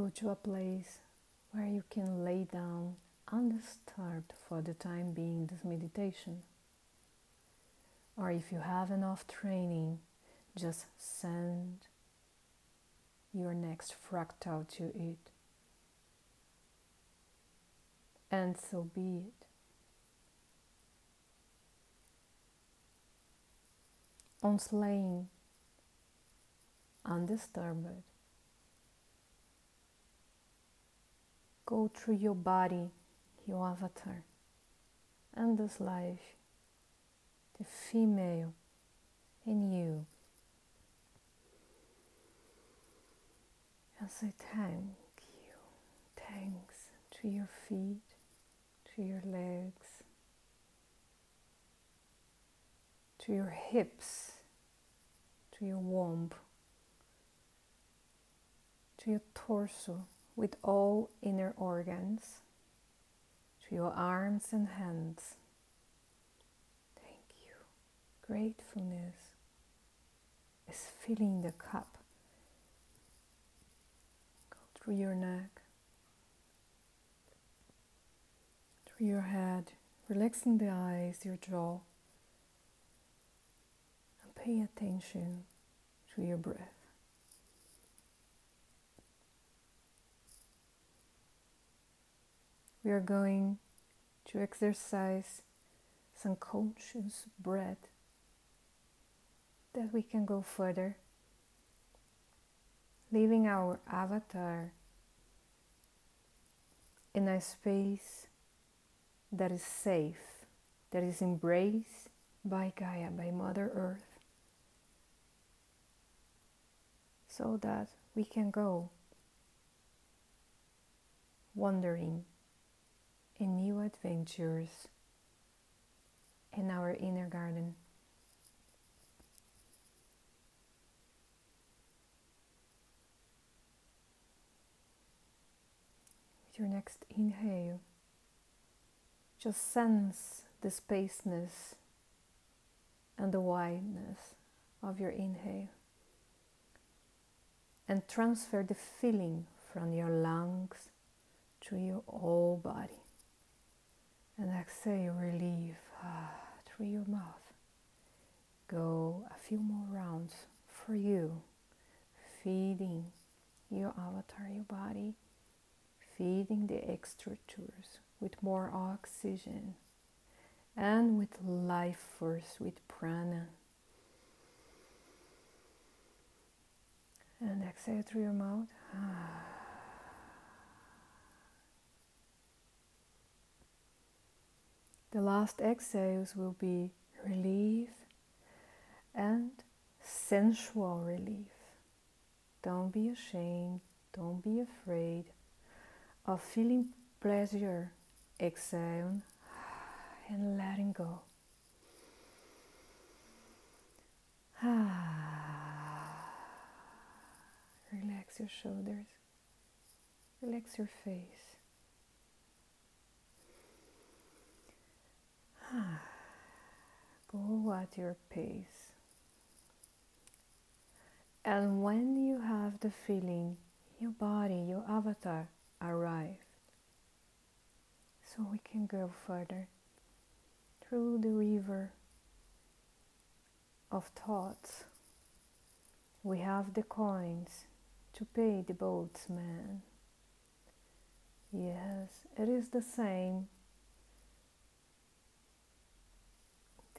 Go to a place where you can lay down undisturbed for the time being this meditation. Or if you have enough training, just send your next fractal to it. And so be it. On slaying, undisturbed, go through your body, your avatar, and this life, the female in you. And say thank you, thanks to your feet, to your legs, to your hips, to your womb, to your torso with all inner organs, to your arms and hands. Thank you. Gratefulness is filling the cup. Go through your neck, through your head, relaxing the eyes, your jaw, and pay attention to your breath. We are going to exercise some conscious breath that we can go further, leaving our avatar in a space that is safe, that is embraced by Gaia, by Mother Earth, so that we can go wandering in new adventures in our inner garden. With your next inhale, just sense the spaceness and the wideness of your inhale and transfer the feeling from your lungs to your whole body and exhale, relieve through your mouth. Go a few more rounds for you, feeding your avatar, your body, feeding the extra tours with more oxygen and with life force, with prana. And exhale through your mouth. Ah. The last exhales will be relief and sensual relief. Don't be ashamed, don't be afraid of feeling pleasure. Exhale and letting go. Relax your shoulders, relax your face. Go at your pace. And when you have the feeling, your body, your avatar arrived. So we can go further through the river of thoughts. We have the coins to pay the boatsman. Yes, it is the same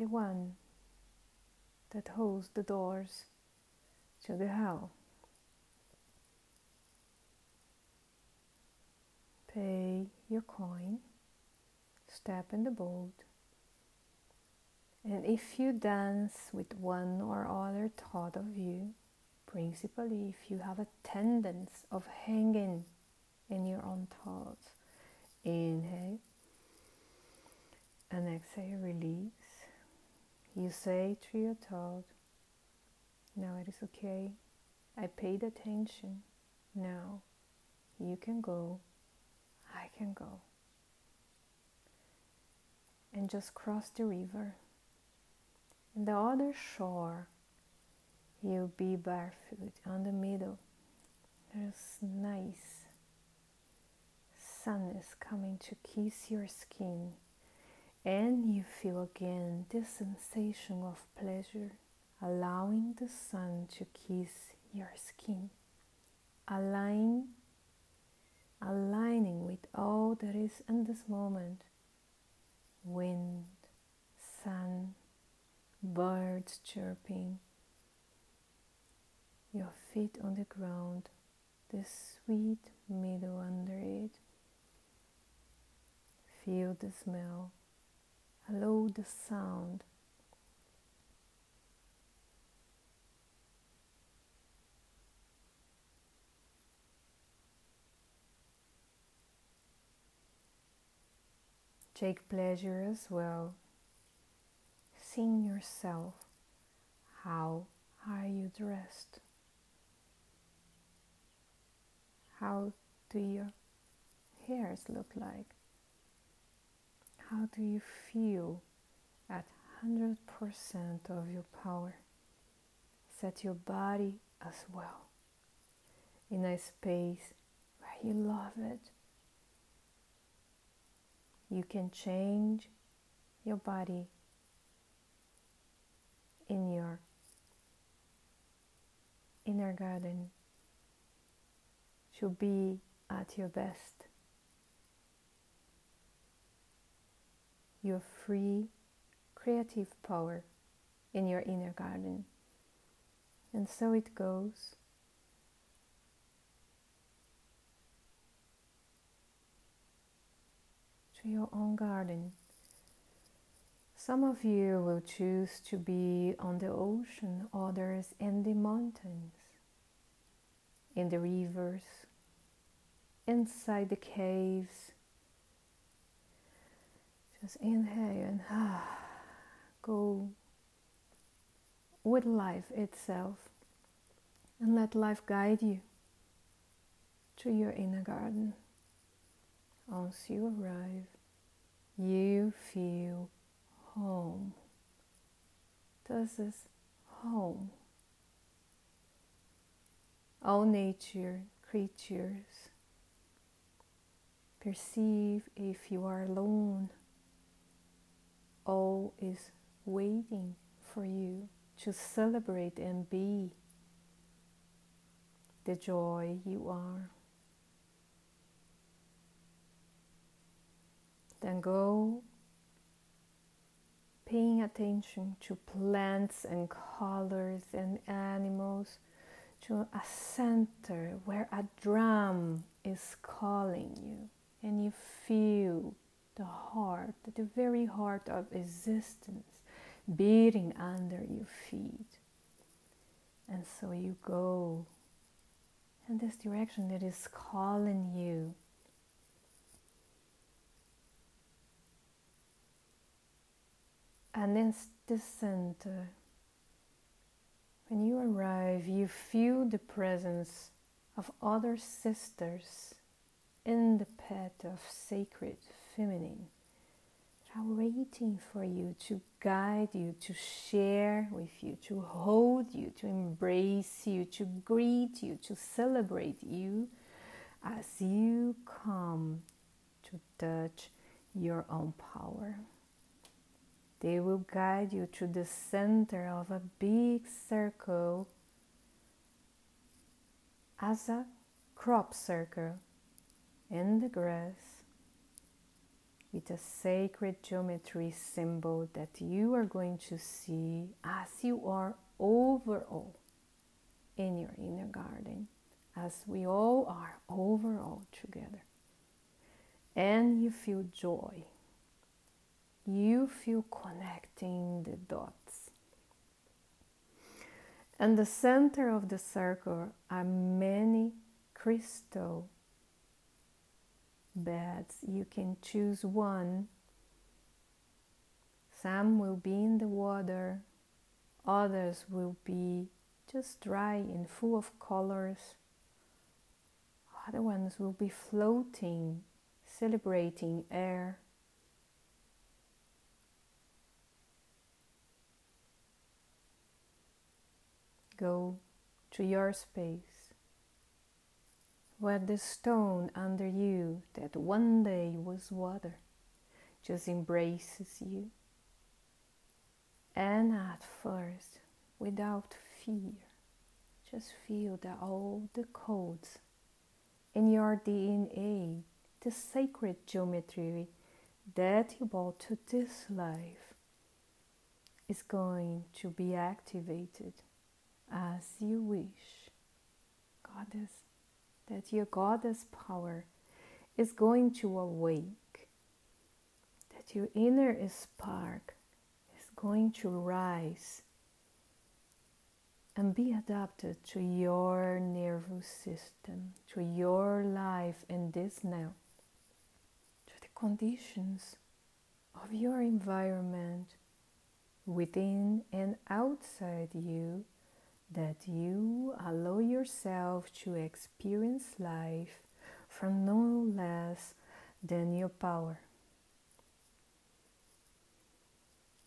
the one that holds the doors to the hell. Pay your coin, step in the boat, and if you dance with one or other thought of you, principally if you have a tendency of hanging in your own thoughts, inhale and exhale, release. You say to your thought, now it is okay. I paid attention. Now you can go. I can go. And just cross the river. In the other shore, you'll be barefoot on the middle. There's nice sun is coming to kiss your skin, and you feel again this sensation of pleasure, allowing the sun to kiss your skin, align, aligning with all that is in this moment. Wind, sun, birds chirping, your feet on the ground, the sweet meadow under it. Feel the smell, allow the sound. Take pleasure as well. Seeing yourself. How are you dressed? How do your hairs look like? How do you feel at 100% of your power? Set your body as well in a space where you love it. You can change your body in your inner garden to be at your best. Your free creative power in your inner garden. And so it goes. To your own garden. Some of you will choose to be on the ocean, others in the mountains, in the rivers, inside the caves. Just inhale and ah, go with life itself and let life guide you to your inner garden. Once you arrive, you feel home. This is home. All nature creatures Perceive if you are alone. All is waiting for you to celebrate and be the joy you are. Then go paying attention to plants and colors and animals to a center where a drum is calling you and you feel the heart, the very heart of existence beating under your feet. And so you go in this direction that is calling you. And in this center, when you arrive, you feel the presence of other sisters in the path of sacred feminine are waiting for you to guide you, to share with you, to hold you, to embrace you, to greet you, to celebrate you as you come to touch your own power. They will guide you to the center of a big circle as a crop circle in the grass with a sacred geometry symbol that you are going to see as you are overall in your inner garden, as we all are overall together. And you feel joy. You feel connecting the dots. And the center of the circle are many crystal beds. You can choose one. Some will be in the water, others will be just dry and full of colors. Other ones will be floating, celebrating air. Go to your space where the stone under you that one day was water just embraces you. And at first, without fear, just feel that all the codes in your DNA, the sacred geometry that you brought to this life, is going to be activated as you wish. Goddess, that your goddess power is going to awake, that your inner spark is going to rise and be adapted to your nervous system, to your life in this now, to the conditions of your environment within and outside you that you allow yourself to experience life from no less than your power.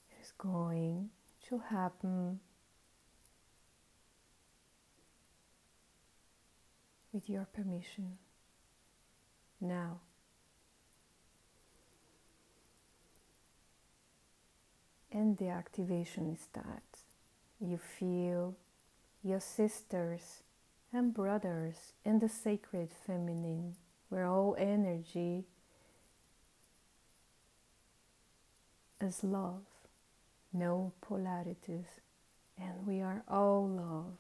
It is going to happen with your permission now. And the activation starts. You feel your sisters and brothers in the sacred feminine, where all energy is love, no polarities, and we are all love.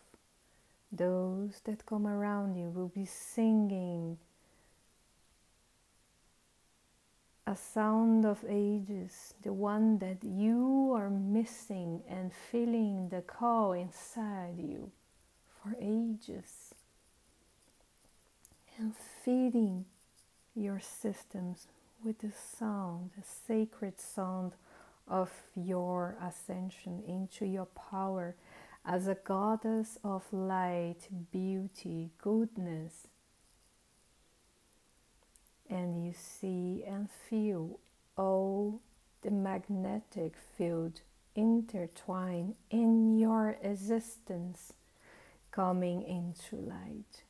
Those that come around you will be singing sound of ages, the one that you are missing and feeling the call inside you for ages, and feeding your systems with the sound, the sacred sound of your ascension into your power as a goddess of light, beauty, goodness and you see and feel all the magnetic field intertwine in your existence coming into light.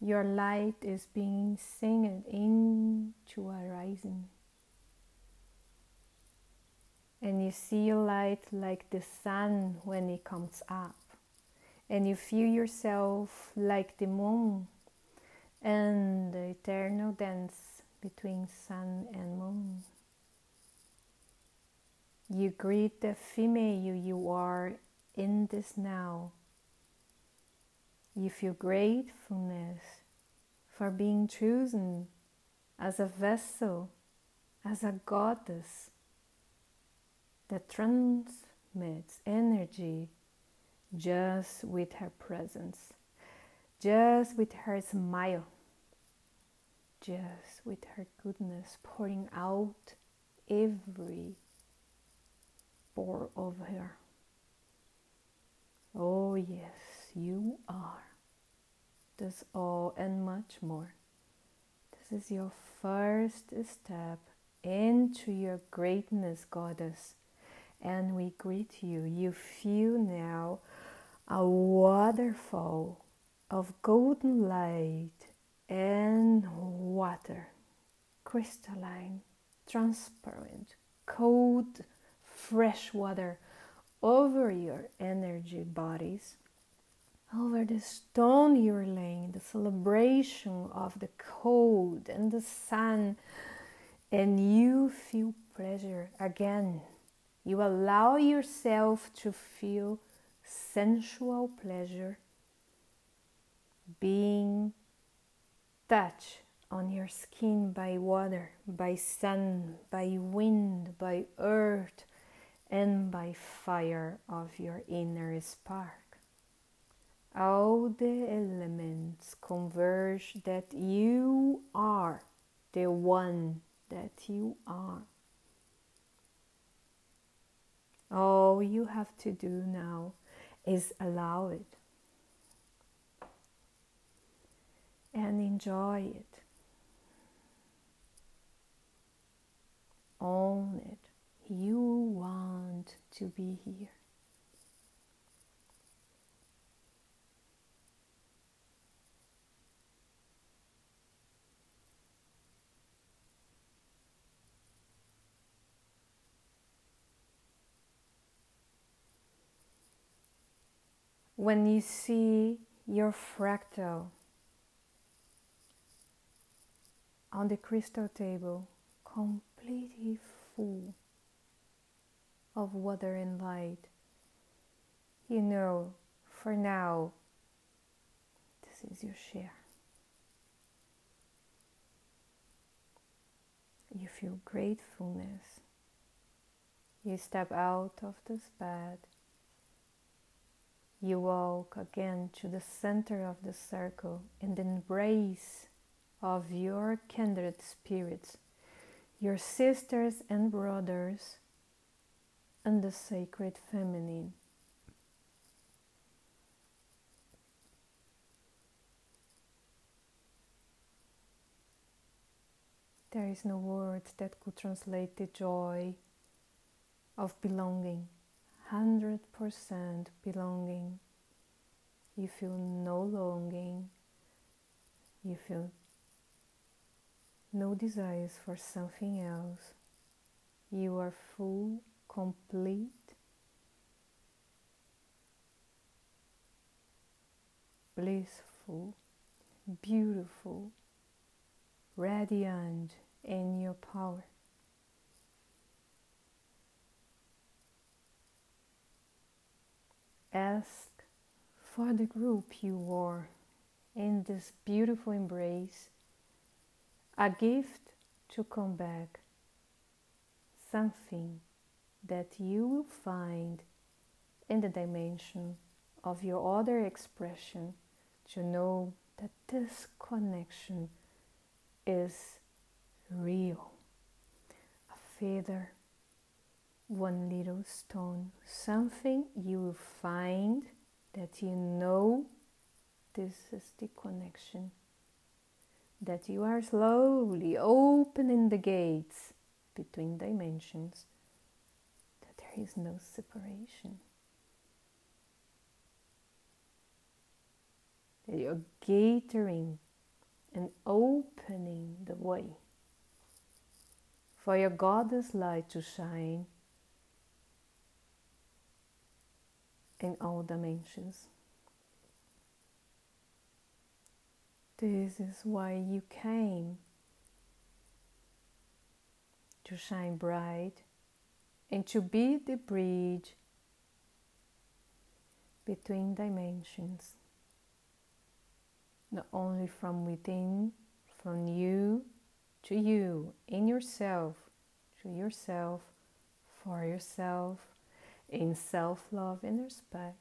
Your light is being singed into a rising. And you see light like the sun when it comes up. And you feel yourself like the moon and the eternal dance between sun and moon. You greet the female you are in this now. You feel gratefulness for being chosen as a vessel, as a goddess that transmits energy just with her presence just with her smile, just with her goodness pouring out every pore of her. Oh, yes, you are. This all and much more. This is your first step into your greatness, Goddess. And we greet you. You feel now a waterfall of golden light and water, crystalline, transparent, cold, fresh water over your energy bodies, over the stone you're laying, the celebration of the cold and the sun, and you feel pleasure again. You allow yourself to feel sensual pleasure being touched on your skin by water, by sun, by wind, by earth, and by fire of your inner spark. All the elements converge that you are the one that you are. All you have to do now is allow it. and enjoy it. Own it. You want to be here. When you see your fractal on the crystal table completely full of water and light, you know for now this is your share. You feel gratefulness. You step out of this bed. You walk again to the center of the circle and embrace of your kindred spirits, your sisters and brothers, and the sacred feminine. There is no word that could translate the joy of belonging, 100% belonging. You feel no longing, you feel no desires for something else. You are full, complete, blissful, beautiful, radiant in your power. Ask for the group you are in this beautiful embrace a gift to come back, something that you will find in the dimension of your other expression to know that this connection is real. A feather, one little stone, something you will find that you know this is the connection that you are slowly opening the gates between dimensions, that there is no separation. That you're gathering and opening the way for your goddess light to shine in all dimensions. This is why you came to shine bright and to be the bridge between dimensions, not only from within, from you to you, in yourself, to yourself, for yourself, in self love and respect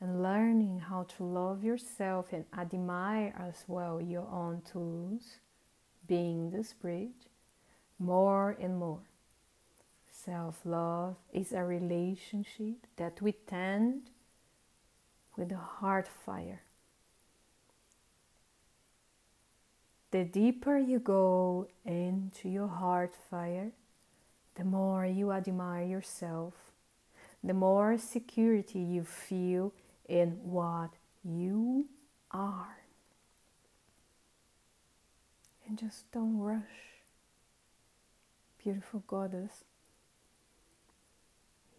and learning how to love yourself and admire as well your own tools, being this bridge more and more. Self love is a relationship that we tend with a heart fire. The deeper you go into your heart fire, the more you admire yourself, the more security you feel in what you are. And just don't rush, beautiful goddess.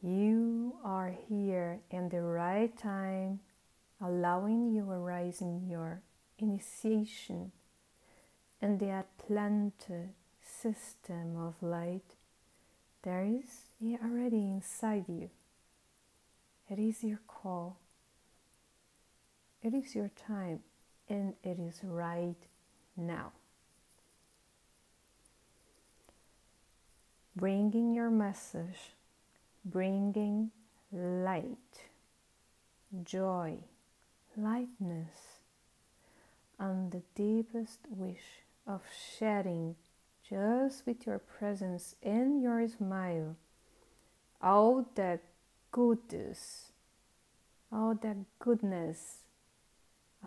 You are here in the right time, allowing you arise in your initiation in the Atlanta system of light. There is already inside you. It is your call. It is your time and it is right now. Bringing your message, bringing light, joy, lightness, and the deepest wish of sharing just with your presence and your smile all that goodness, all that goodness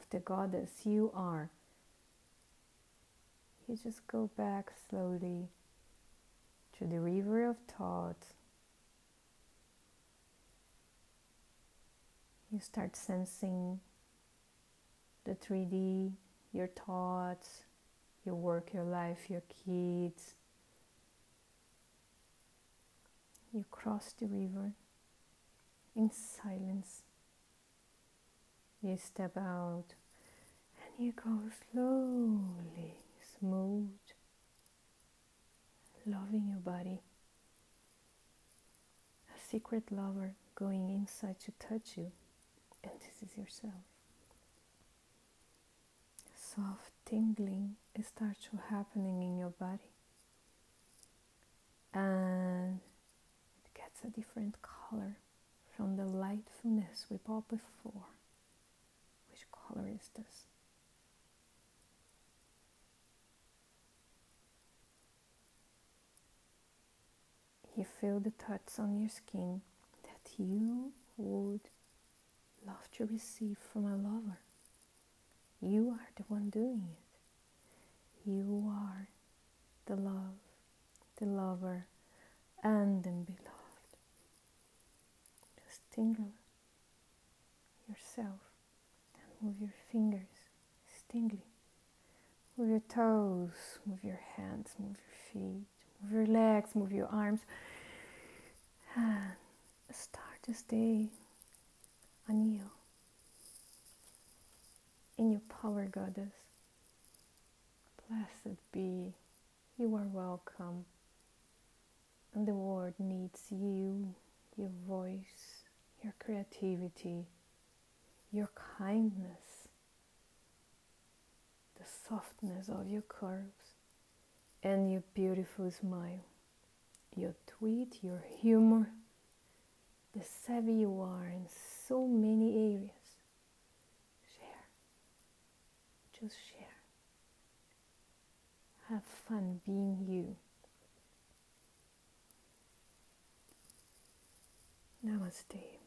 of the goddess you are. You just go back slowly to the river of thought. You start sensing the 3D, your thoughts, your work, your life, your kids. You cross the river in silence you step out and you go slowly, smooth, loving your body. A secret lover going inside to touch you, and this is yourself. Soft tingling starts to happening in your body, and it gets a different color from the lightfulness we bought before. You feel the touch on your skin that you would love to receive from a lover. You are the one doing it. You are the love, the lover, and the beloved. Just tingle yourself move your fingers, tingling. Move your toes, move your hands, move your feet, move your legs, move your arms. And start this day anew in your power, Goddess. Blessed be, you are welcome, and the world needs you, your voice, your creativity, your kindness, the softness of your curves, and your beautiful smile, your tweet, your humor, the savvy you are in so many areas. Share. Just share. Have fun being you. Namaste.